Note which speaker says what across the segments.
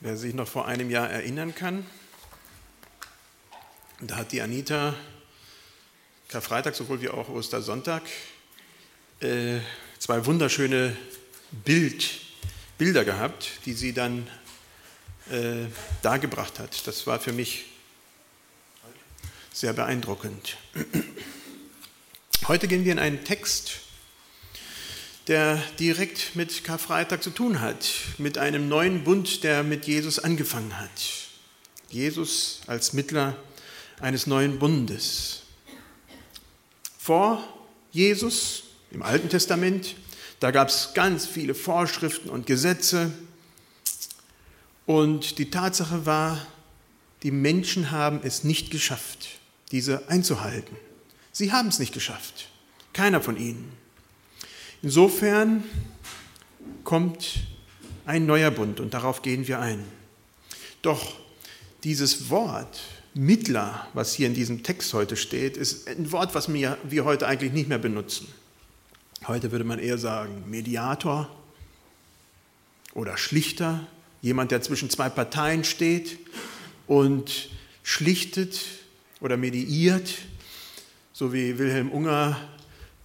Speaker 1: Wer sich noch vor einem Jahr erinnern kann, da hat die Anita Karfreitag sowohl wie auch Ostersonntag äh, zwei wunderschöne Bild, Bilder gehabt, die sie dann äh, dargebracht hat. Das war für mich sehr beeindruckend. Heute gehen wir in einen Text, der direkt mit Karfreitag zu tun hat, mit einem neuen Bund, der mit Jesus angefangen hat. Jesus als Mittler eines neuen Bundes. Vor Jesus im Alten Testament, da gab es ganz viele Vorschriften und Gesetze. Und die Tatsache war, die Menschen haben es nicht geschafft, diese einzuhalten. Sie haben es nicht geschafft. Keiner von ihnen. Insofern kommt ein neuer Bund und darauf gehen wir ein. Doch dieses Wort Mittler, was hier in diesem Text heute steht, ist ein Wort, was wir, heute eigentlich nicht mehr benutzen. Heute würde man eher sagen Mediator oder Schlichter, jemand, der zwischen zwei Parteien steht und schlichtet oder mediiert, so wie Wilhelm Unger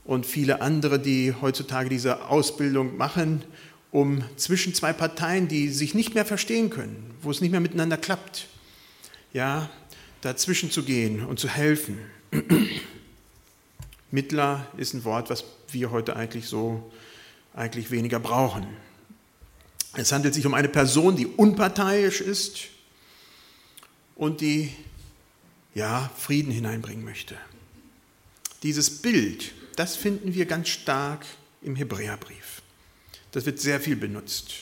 Speaker 1: und viele andere, die heutzutage diese Ausbildung machen, um zwischen zwei Parteien, die sich nicht mehr verstehen können, wo es nicht mehr miteinander klappt, ja, dazwischen zu gehen und zu helfen. Mittler ist ein Wort, was wir heute eigentlich so eigentlich weniger brauchen. Es handelt sich um eine Person, die unparteiisch ist und die ja Frieden hineinbringen möchte. Dieses Bild das finden wir ganz stark im Hebräerbrief. Das wird sehr viel benutzt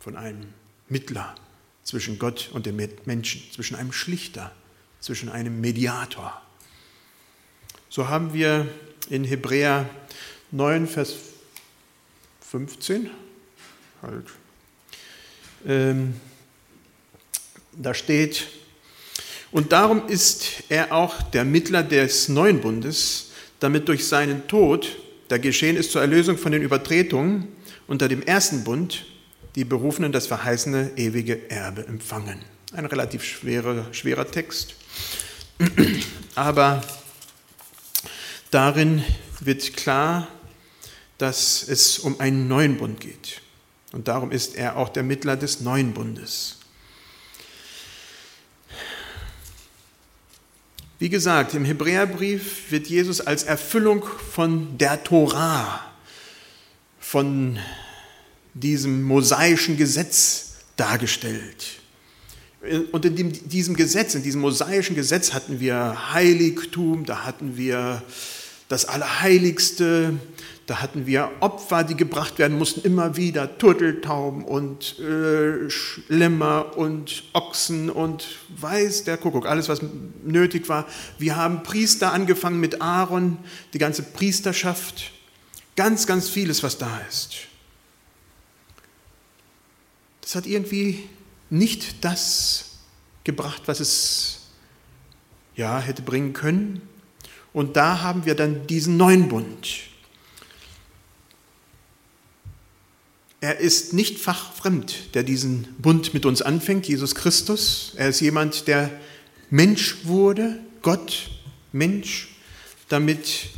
Speaker 1: von einem Mittler zwischen Gott und den Menschen, zwischen einem Schlichter, zwischen einem Mediator. So haben wir in Hebräer 9, Vers 15, halt, ähm, da steht, und darum ist er auch der Mittler des neuen Bundes, damit durch seinen Tod, der geschehen ist zur Erlösung von den Übertretungen, unter dem ersten Bund die Berufenen das verheißene ewige Erbe empfangen. Ein relativ schwerer, schwerer Text, aber darin wird klar, dass es um einen neuen Bund geht. Und darum ist er auch der Mittler des neuen Bundes. Wie gesagt, im Hebräerbrief wird Jesus als Erfüllung von der Torah, von diesem mosaischen Gesetz dargestellt. Und in diesem Gesetz, in diesem mosaischen Gesetz hatten wir Heiligtum, da hatten wir das Allerheiligste, da hatten wir Opfer, die gebracht werden mussten, immer wieder Turteltauben und äh, Schlemmer und Ochsen und weiß der Kuckuck, alles was nötig war. Wir haben Priester angefangen mit Aaron, die ganze Priesterschaft, ganz, ganz vieles, was da ist. Das hat irgendwie nicht das gebracht, was es ja hätte bringen können. Und da haben wir dann diesen neuen Bund Er ist nicht fachfremd, der diesen Bund mit uns anfängt, Jesus Christus. Er ist jemand, der Mensch wurde, Gott, Mensch, damit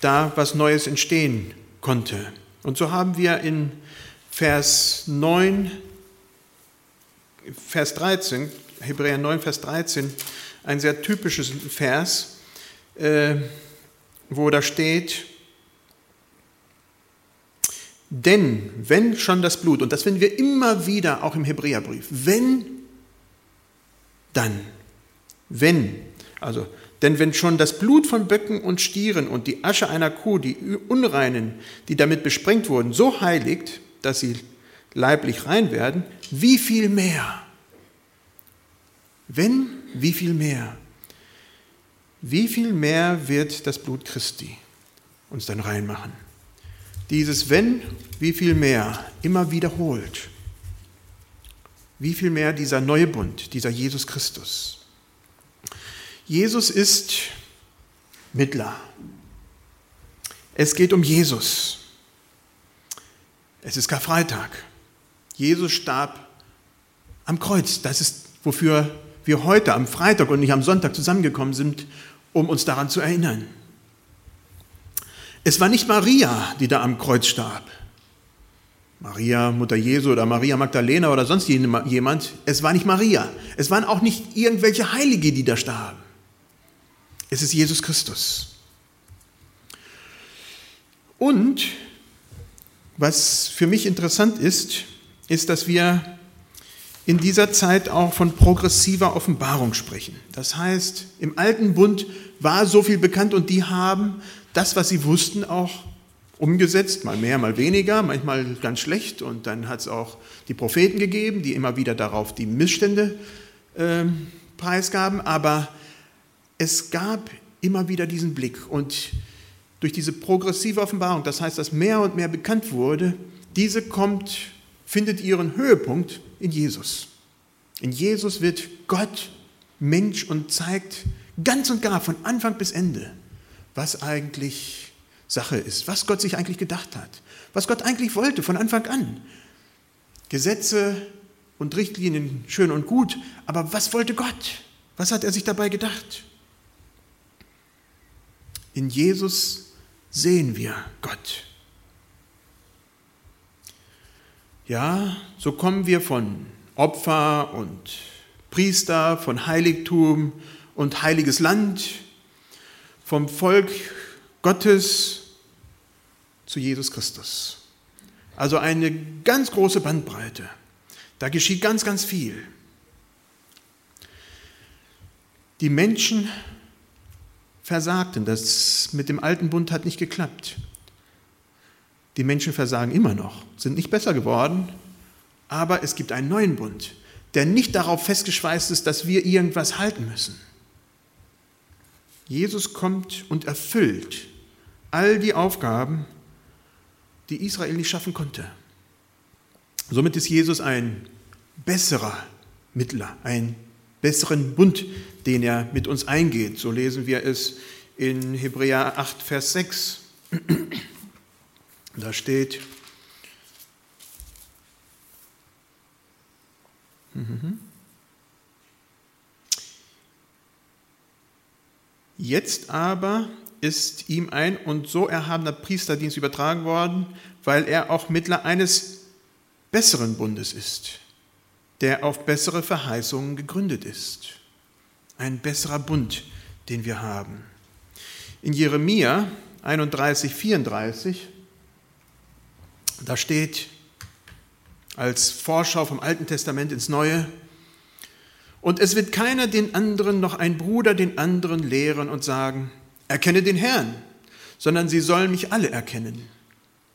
Speaker 1: da was Neues entstehen konnte. Und so haben wir in Vers 9, Vers 13, Hebräer 9, Vers 13, ein sehr typisches Vers, äh, wo da steht, denn wenn schon das Blut, und das finden wir immer wieder auch im Hebräerbrief, wenn, dann, wenn, also, denn wenn schon das Blut von Böcken und Stieren und die Asche einer Kuh, die Unreinen, die damit besprengt wurden, so heiligt, dass sie leiblich rein werden, wie viel mehr? Wenn, wie viel mehr? Wie viel mehr wird das Blut Christi uns dann reinmachen? dieses Wenn, wie viel mehr immer wiederholt. Wie viel mehr dieser neue Bund, dieser Jesus Christus. Jesus ist Mittler. Es geht um Jesus. Es ist Karfreitag. Jesus starb am Kreuz. Das ist, wofür wir heute am Freitag und nicht am Sonntag zusammengekommen sind, um uns daran zu erinnern. Es war nicht Maria, die da am Kreuz starb. Maria, Mutter Jesu oder Maria Magdalena oder sonst jemand. Es war nicht Maria. Es waren auch nicht irgendwelche Heilige, die da starben. Es ist Jesus Christus. Und was für mich interessant ist, ist, dass wir in dieser Zeit auch von progressiver Offenbarung sprechen. Das heißt, im alten Bund war so viel bekannt und die haben das, was sie wussten, auch umgesetzt, mal mehr, mal weniger, manchmal ganz schlecht. Und dann hat es auch die Propheten gegeben, die immer wieder darauf die Missstände äh, preisgaben. Aber es gab immer wieder diesen Blick. Und durch diese progressive Offenbarung, das heißt, dass mehr und mehr bekannt wurde, diese kommt, findet ihren Höhepunkt in Jesus. In Jesus wird Gott Mensch und zeigt ganz und gar von Anfang bis Ende, was eigentlich Sache ist, was Gott sich eigentlich gedacht hat, was Gott eigentlich wollte von Anfang an. Gesetze und Richtlinien schön und gut, aber was wollte Gott? Was hat er sich dabei gedacht? In Jesus sehen wir Gott. Ja, so kommen wir von Opfer und Priester, von Heiligtum und heiliges Land, vom Volk Gottes zu Jesus Christus. Also eine ganz große Bandbreite. Da geschieht ganz, ganz viel. Die Menschen versagten. Das mit dem alten Bund hat nicht geklappt. Die Menschen versagen immer noch, sind nicht besser geworden, aber es gibt einen neuen Bund, der nicht darauf festgeschweißt ist, dass wir irgendwas halten müssen. Jesus kommt und erfüllt all die Aufgaben, die Israel nicht schaffen konnte. Somit ist Jesus ein besserer Mittler, ein besseren Bund, den er mit uns eingeht. So lesen wir es in Hebräer 8, Vers 6. Da steht, Jetzt aber ist ihm ein und so erhabener Priesterdienst übertragen worden, weil er auch Mittler eines besseren Bundes ist, der auf bessere Verheißungen gegründet ist. Ein besserer Bund, den wir haben. In Jeremia 31, 34, da steht als Vorschau vom Alten Testament ins Neue, und es wird keiner den anderen, noch ein Bruder den anderen lehren und sagen, erkenne den Herrn, sondern sie sollen mich alle erkennen.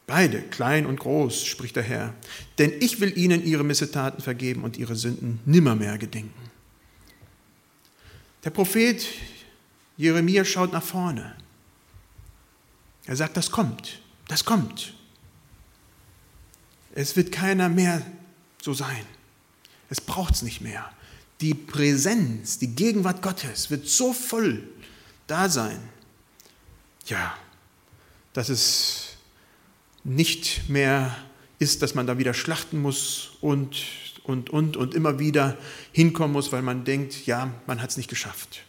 Speaker 1: Beide, klein und groß, spricht der Herr, denn ich will ihnen ihre Missetaten vergeben und ihre Sünden nimmermehr gedenken. Der Prophet Jeremia schaut nach vorne. Er sagt, das kommt, das kommt. Es wird keiner mehr so sein. Es braucht es nicht mehr. Die Präsenz, die Gegenwart Gottes wird so voll da sein, ja, dass es nicht mehr ist, dass man da wieder schlachten muss und, und, und, und immer wieder hinkommen muss, weil man denkt, ja, man hat es nicht geschafft.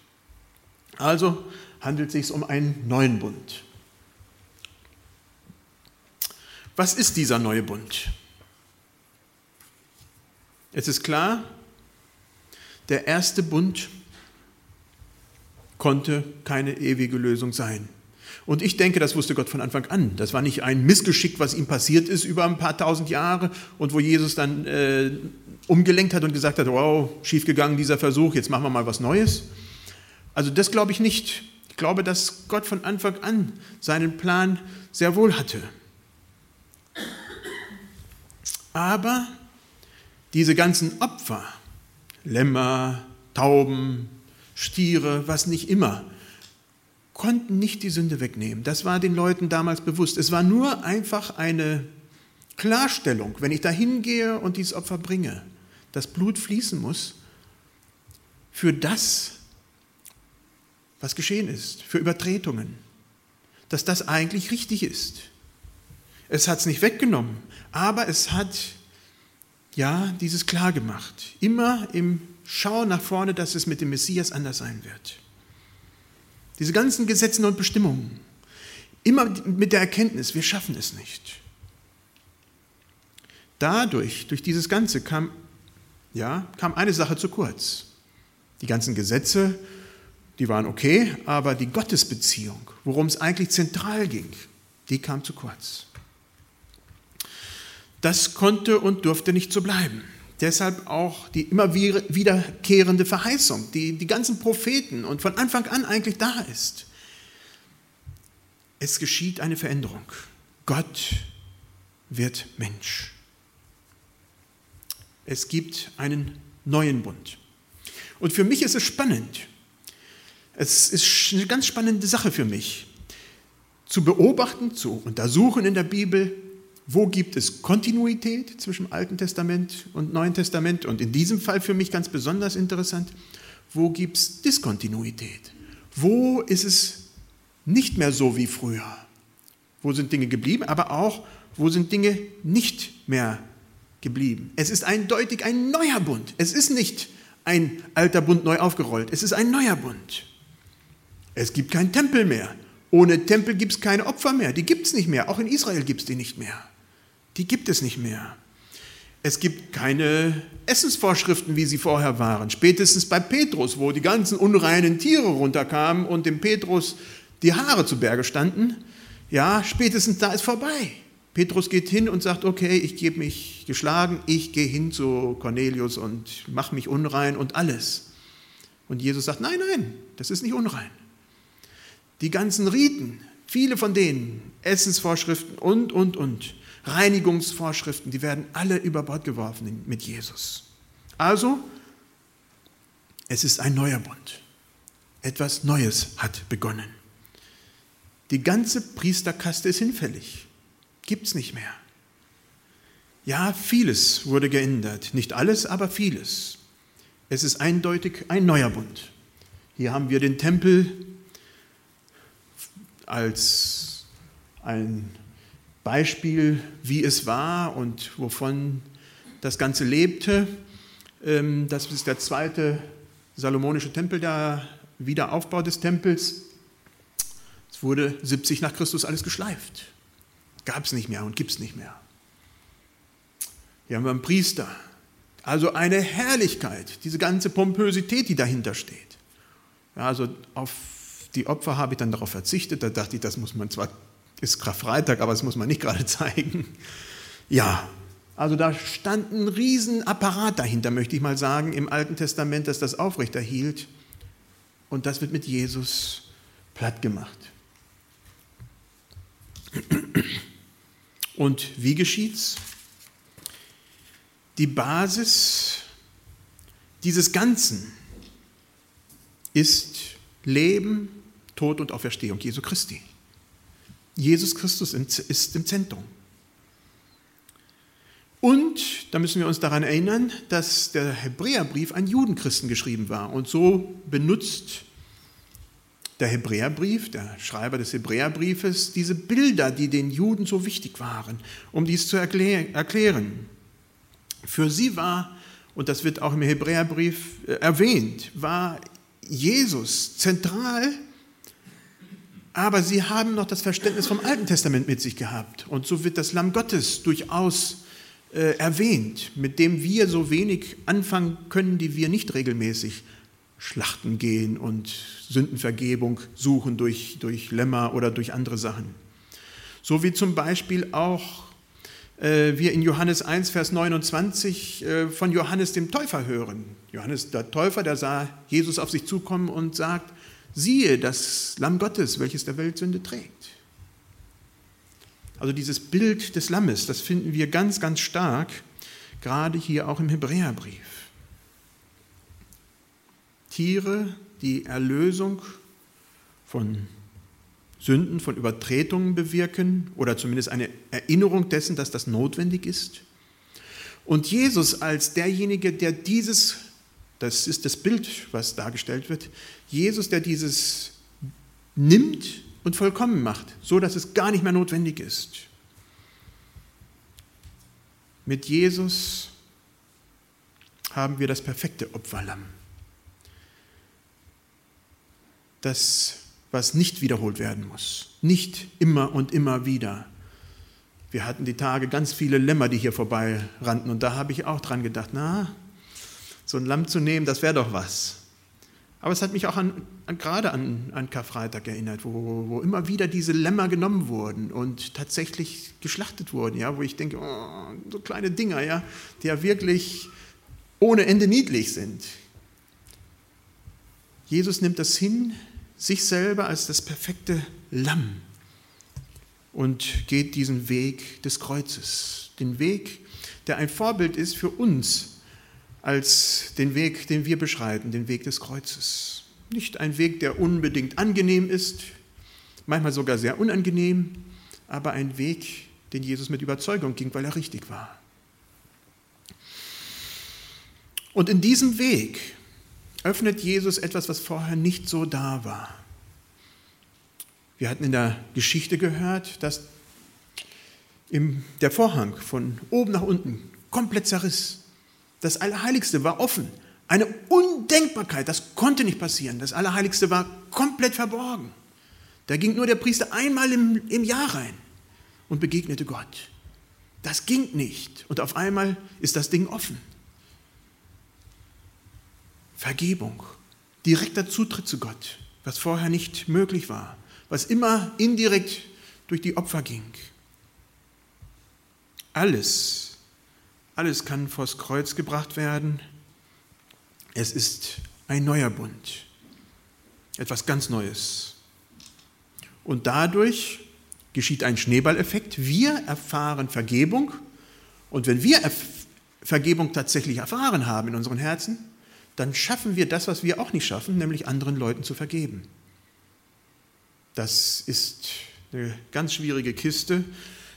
Speaker 1: Also handelt es sich um einen neuen Bund. Was ist dieser neue Bund? Es ist klar, der erste Bund konnte keine ewige Lösung sein. Und ich denke, das wusste Gott von Anfang an. Das war nicht ein Missgeschick, was ihm passiert ist über ein paar tausend Jahre und wo Jesus dann äh, umgelenkt hat und gesagt hat, wow, schiefgegangen dieser Versuch, jetzt machen wir mal was Neues. Also das glaube ich nicht. Ich glaube, dass Gott von Anfang an seinen Plan sehr wohl hatte. Aber diese ganzen Opfer, Lämmer, Tauben, Stiere, was nicht immer, konnten nicht die Sünde wegnehmen. Das war den Leuten damals bewusst. Es war nur einfach eine Klarstellung, wenn ich da hingehe und dieses Opfer bringe, dass Blut fließen muss für das, was geschehen ist, für Übertretungen, dass das eigentlich richtig ist. Es hat es nicht weggenommen, aber es hat ja, dieses klar gemacht. Immer im Schau nach vorne, dass es mit dem Messias anders sein wird. Diese ganzen Gesetze und Bestimmungen. Immer mit der Erkenntnis, wir schaffen es nicht. Dadurch, durch dieses Ganze kam, ja, kam eine Sache zu kurz. Die ganzen Gesetze, die waren okay, aber die Gottesbeziehung, worum es eigentlich zentral ging, die kam zu kurz. Das konnte und durfte nicht so bleiben. Deshalb auch die immer wiederkehrende Verheißung, die die ganzen Propheten und von Anfang an eigentlich da ist. Es geschieht eine Veränderung. Gott wird Mensch. Es gibt einen neuen Bund. Und für mich ist es spannend. Es ist eine ganz spannende Sache für mich, zu beobachten, zu untersuchen in der Bibel, wo gibt es Kontinuität zwischen Alten Testament und Neuen Testament? Und in diesem Fall für mich ganz besonders interessant, wo gibt es Diskontinuität? Wo ist es nicht mehr so wie früher? Wo sind Dinge geblieben, aber auch, wo sind Dinge nicht mehr geblieben? Es ist eindeutig ein neuer Bund. Es ist nicht ein alter Bund neu aufgerollt. Es ist ein neuer Bund. Es gibt keinen Tempel mehr. Ohne Tempel gibt es keine Opfer mehr. Die gibt es nicht mehr. Auch in Israel gibt es die nicht mehr die gibt es nicht mehr. Es gibt keine Essensvorschriften, wie sie vorher waren. Spätestens bei Petrus, wo die ganzen unreinen Tiere runterkamen und dem Petrus die Haare zu Berge standen, ja, spätestens da ist vorbei. Petrus geht hin und sagt, okay, ich gebe mich geschlagen, ich gehe hin zu Cornelius und mache mich unrein und alles. Und Jesus sagt, nein, nein, das ist nicht unrein. Die ganzen Riten, viele von denen, Essensvorschriften und, und, und, Reinigungsvorschriften, die werden alle über Bord geworfen mit Jesus. Also, es ist ein neuer Bund. Etwas Neues hat begonnen. Die ganze Priesterkaste ist hinfällig. Gibt es nicht mehr. Ja, vieles wurde geändert. Nicht alles, aber vieles. Es ist eindeutig ein neuer Bund. Hier haben wir den Tempel als ein Beispiel, wie es war und wovon das Ganze lebte. Ähm, das ist der zweite salomonische Tempel, der Wiederaufbau des Tempels. Es wurde 70 nach Christus alles geschleift. Gab es nicht mehr und gibt es nicht mehr. Hier haben wir einen Priester. Also eine Herrlichkeit, diese ganze Pompösität, die dahinter steht. Ja, also auf die Opfer habe ich dann darauf verzichtet. Da dachte ich, das muss man zwar ist Karfreitag, aber das muss man nicht gerade zeigen. Ja, also da stand ein Riesenapparat dahinter, möchte ich mal sagen, im Alten Testament, das das aufrechterhielt. Und das wird mit Jesus platt gemacht. Und wie geschieht's? Die Basis dieses Ganzen ist Leben, Tod und Auferstehung Jesu Christi. Jesus Christus ist im Zentrum. Und da müssen wir uns daran erinnern, dass der Hebräerbrief an Judenchristen geschrieben war. Und so benutzt der Hebräerbrief, der Schreiber des Hebräerbriefes, diese Bilder, die den Juden so wichtig waren, um dies zu erklären. Für sie war, und das wird auch im Hebräerbrief äh, erwähnt, war Jesus zentral aber sie haben noch das Verständnis vom Alten Testament mit sich gehabt. Und so wird das Lamm Gottes durchaus äh, erwähnt, mit dem wir so wenig anfangen können, die wir nicht regelmäßig schlachten gehen und Sündenvergebung suchen durch, durch Lämmer oder durch andere Sachen. So wie zum Beispiel auch äh, wir in Johannes 1, Vers 29 äh, von Johannes dem Täufer hören. Johannes der Täufer, der sah Jesus auf sich zukommen und sagt, siehe das Lamm Gottes, welches der Welt Sünde trägt. Also dieses Bild des Lammes, das finden wir ganz, ganz stark, gerade hier auch im Hebräerbrief. Tiere, die Erlösung von Sünden, von Übertretungen bewirken oder zumindest eine Erinnerung dessen, dass das notwendig ist. Und Jesus als derjenige, der dieses das ist das Bild, was dargestellt wird. Jesus, der dieses nimmt und vollkommen macht, so dass es gar nicht mehr notwendig ist. Mit Jesus haben wir das perfekte Opferlamm. Das, was nicht wiederholt werden muss. Nicht immer und immer wieder. Wir hatten die Tage ganz viele Lämmer, die hier vorbei rannten. Und da habe ich auch dran gedacht, na, so ein Lamm zu nehmen, das wäre doch was. Aber es hat mich auch an, an, gerade an, an Karfreitag erinnert, wo, wo immer wieder diese Lämmer genommen wurden und tatsächlich geschlachtet wurden, ja, wo ich denke, oh, so kleine Dinger, ja, die ja wirklich ohne Ende niedlich sind. Jesus nimmt das hin, sich selber als das perfekte Lamm und geht diesen Weg des Kreuzes, den Weg, der ein Vorbild ist für uns als den Weg, den wir beschreiten, den Weg des Kreuzes. Nicht ein Weg, der unbedingt angenehm ist, manchmal sogar sehr unangenehm, aber ein Weg, den Jesus mit Überzeugung ging, weil er richtig war. Und in diesem Weg öffnet Jesus etwas, was vorher nicht so da war. Wir hatten in der Geschichte gehört, dass der Vorhang von oben nach unten komplett zerriss. Das Allerheiligste war offen. Eine Undenkbarkeit, das konnte nicht passieren. Das Allerheiligste war komplett verborgen. Da ging nur der Priester einmal im, im Jahr rein und begegnete Gott. Das ging nicht. Und auf einmal ist das Ding offen. Vergebung, direkter Zutritt zu Gott, was vorher nicht möglich war was immer indirekt durch die Opfer ging. Alles, alles kann vors Kreuz gebracht werden. Es ist ein neuer Bund, etwas ganz Neues. Und dadurch geschieht ein Schneeballeffekt. Wir erfahren Vergebung. Und wenn wir Vergebung tatsächlich erfahren haben in unseren Herzen, dann schaffen wir das, was wir auch nicht schaffen, nämlich anderen Leuten zu vergeben. Das ist eine ganz schwierige Kiste.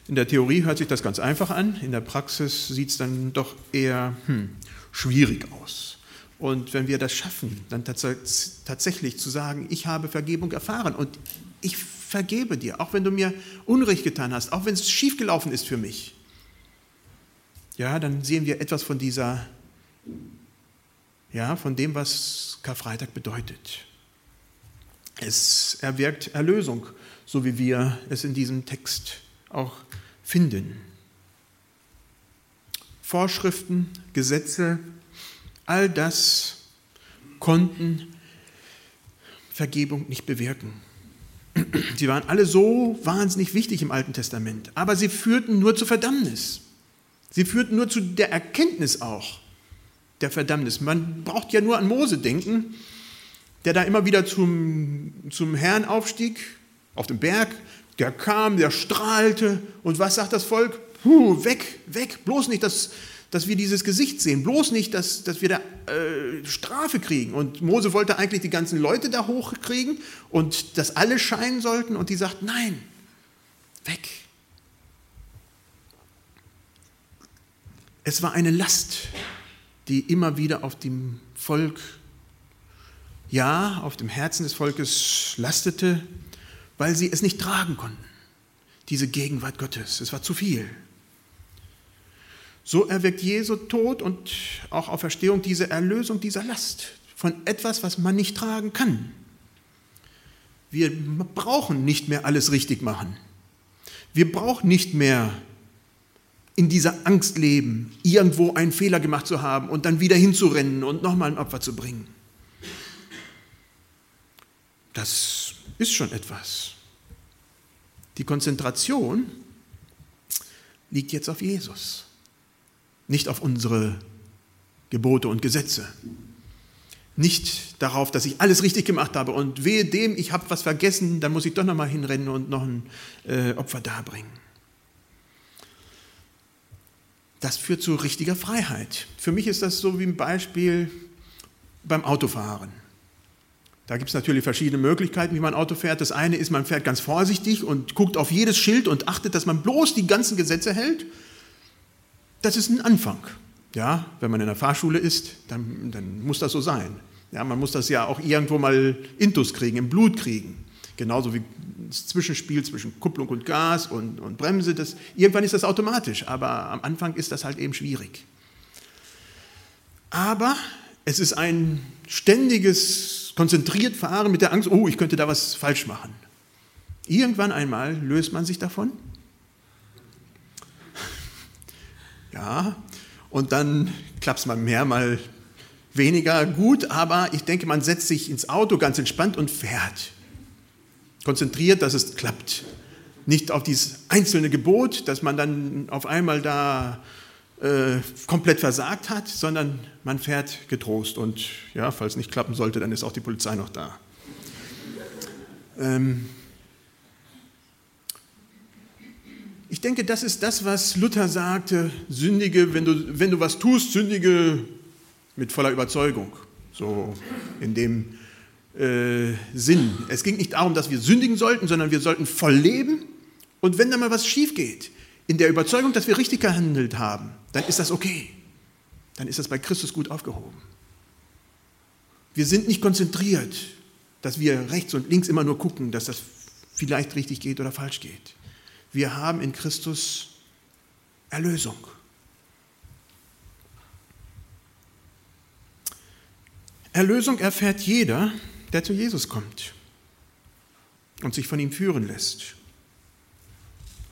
Speaker 1: In der Theorie hört sich das ganz einfach an, in der Praxis sieht es dann doch eher hm, schwierig aus. Und wenn wir das schaffen, dann tatsächlich zu sagen, ich habe Vergebung erfahren und ich vergebe dir, auch wenn du mir Unrecht getan hast, auch wenn es schiefgelaufen ist für mich, ja, dann sehen wir etwas von dieser, ja, von dem, was Karfreitag bedeutet. Es erwirkt Erlösung, so wie wir es in diesem Text auch finden. Vorschriften, Gesetze, all das konnten Vergebung nicht bewirken. Sie waren alle so wahnsinnig wichtig im Alten Testament, aber sie führten nur zur Verdammnis. Sie führten nur zu der Erkenntnis auch der Verdammnis. Man braucht ja nur an Mose denken, der da immer wieder zum, zum Herrn aufstieg, auf dem Berg, der kam, der strahlte. Und was sagt das Volk? Puh, weg, weg, bloß nicht, dass, dass wir dieses Gesicht sehen, bloß nicht, dass, dass wir da äh, Strafe kriegen. Und Mose wollte eigentlich die ganzen Leute da hochkriegen und dass alle scheinen sollten. Und die sagt, nein, weg. Es war eine Last, die immer wieder auf dem Volk ja auf dem Herzen des Volkes lastete, weil sie es nicht tragen konnten. Diese Gegenwart Gottes, es war zu viel. So erweckt Jesu Tod und auch Auferstehung diese Erlösung dieser Last von etwas, was man nicht tragen kann. Wir brauchen nicht mehr alles richtig machen. Wir brauchen nicht mehr in dieser Angst leben, irgendwo einen Fehler gemacht zu haben und dann wieder hinzurennen und nochmal ein Opfer zu bringen. Das ist schon etwas. Die Konzentration liegt jetzt auf Jesus, nicht auf unsere Gebote und Gesetze. Nicht darauf, dass ich alles richtig gemacht habe und wehe dem, ich habe was vergessen, dann muss ich doch nochmal hinrennen und noch ein äh, Opfer darbringen. Das führt zu richtiger Freiheit. Für mich ist das so wie ein Beispiel beim Autofahren. Da gibt es natürlich verschiedene Möglichkeiten, wie man Auto fährt. Das eine ist, man fährt ganz vorsichtig und guckt auf jedes Schild und achtet, dass man bloß die ganzen Gesetze hält. Das ist ein Anfang. Ja, wenn man in der Fahrschule ist, dann, dann muss das so sein. Ja, man muss das ja auch irgendwo mal intus kriegen, im Blut kriegen. Genauso wie das Zwischenspiel zwischen Kupplung und Gas und, und Bremse. Das, irgendwann ist das automatisch, aber am Anfang ist das halt eben schwierig. Aber es ist ein ständiges, konzentriert Fahren mit der Angst, oh, ich könnte da was falsch machen. Irgendwann einmal löst man sich davon. Ja, und dann klappt es mal mehr, mal weniger gut, aber ich denke, man setzt sich ins Auto ganz entspannt und fährt. Konzentriert, dass es klappt. Nicht auf dieses einzelne Gebot, dass man dann auf einmal da äh, komplett versagt hat, sondern man fährt getrost. Und ja, falls nicht klappen sollte, dann ist auch die Polizei noch da. Ähm ich denke, das ist das, was Luther sagte, sündige, wenn du, wenn du was tust, sündige mit voller Überzeugung. So in dem äh, Sinn. Es ging nicht darum, dass wir sündigen sollten, sondern wir sollten voll leben. Und wenn da mal was schief geht, in der Überzeugung, dass wir richtig gehandelt haben, dann ist das okay. Dann ist das bei Christus gut aufgehoben. Wir sind nicht konzentriert, dass wir rechts und links immer nur gucken, dass das vielleicht richtig geht oder falsch geht. Wir haben in Christus Erlösung. Erlösung erfährt jeder, der zu Jesus kommt und sich von ihm führen lässt.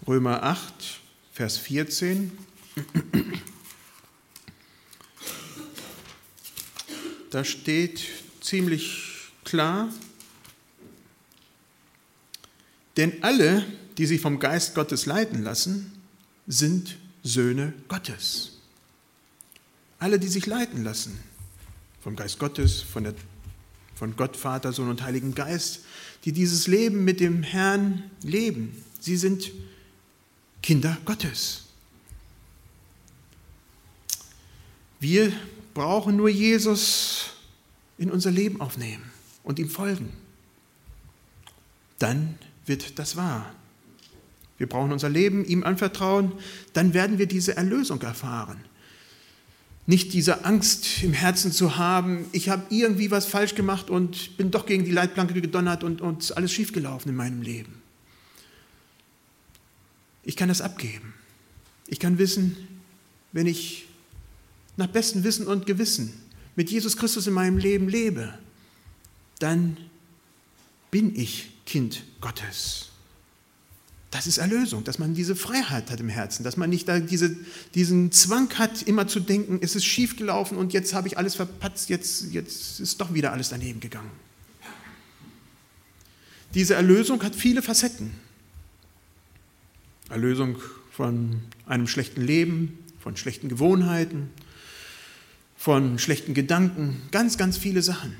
Speaker 1: Römer 8, Vers 14. Da steht ziemlich klar, denn alle, die sich vom Geist Gottes leiten lassen, sind Söhne Gottes. Alle, die sich leiten lassen vom Geist Gottes, von, der, von Gott, Vater, Sohn und Heiligen Geist, die dieses Leben mit dem Herrn leben. Sie sind Kinder Gottes. Wir brauchen nur Jesus in unser Leben aufnehmen und ihm folgen. Dann wird das wahr. Wir brauchen unser Leben ihm anvertrauen, dann werden wir diese Erlösung erfahren nicht diese Angst im Herzen zu haben, ich habe irgendwie was falsch gemacht und bin doch gegen die Leitplanke gedonnert und, und alles schiefgelaufen in meinem Leben. Ich kann das abgeben. Ich kann wissen, wenn ich nach bestem Wissen und Gewissen mit Jesus Christus in meinem Leben lebe, dann bin ich Kind Gottes. Das ist Erlösung, dass man diese Freiheit hat im Herzen, dass man nicht da diese, diesen Zwang hat, immer zu denken, es ist schiefgelaufen und jetzt habe ich alles verpatzt, jetzt, jetzt ist doch wieder alles daneben gegangen. Diese Erlösung hat viele Facetten. Erlösung von einem schlechten Leben, von schlechten Gewohnheiten, von schlechten Gedanken, ganz, ganz viele Sachen.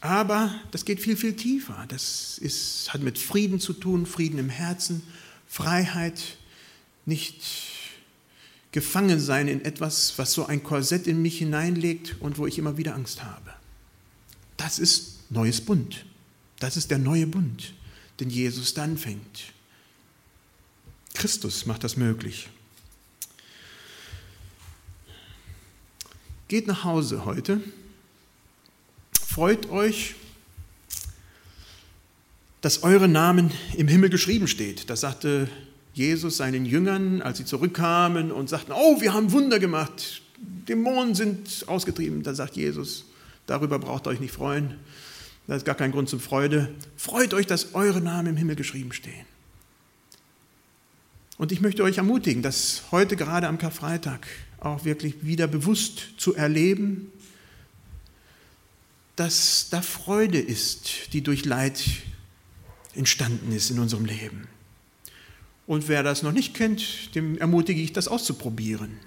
Speaker 1: Aber das geht viel, viel tiefer. Das ist, hat mit Frieden zu tun, Frieden im Herzen, Freiheit, nicht gefangen sein in etwas, was so ein Korsett in mich hineinlegt und wo ich immer wieder Angst habe. Das ist neues Bund. Das ist der neue Bund, den Jesus dann fängt. Christus macht das möglich. Geht nach Hause heute Freut euch, dass eure Namen im Himmel geschrieben steht. Das sagte Jesus seinen Jüngern, als sie zurückkamen und sagten, oh, wir haben Wunder gemacht, Dämonen sind ausgetrieben. Da sagt Jesus, darüber braucht ihr euch nicht freuen. Da ist gar kein Grund zur Freude. Freut euch, dass eure Namen im Himmel geschrieben stehen. Und ich möchte euch ermutigen, das heute gerade am Karfreitag auch wirklich wieder bewusst zu erleben, dass da Freude ist, die durch Leid entstanden ist in unserem Leben. Und wer das noch nicht kennt, dem ermutige ich, das auszuprobieren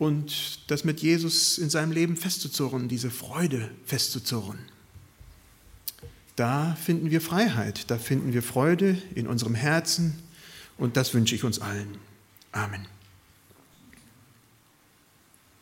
Speaker 1: und das mit Jesus in seinem Leben festzuzurren, diese Freude festzuzurren. Da finden wir Freiheit, da finden wir Freude in unserem Herzen und das wünsche ich uns allen. Amen.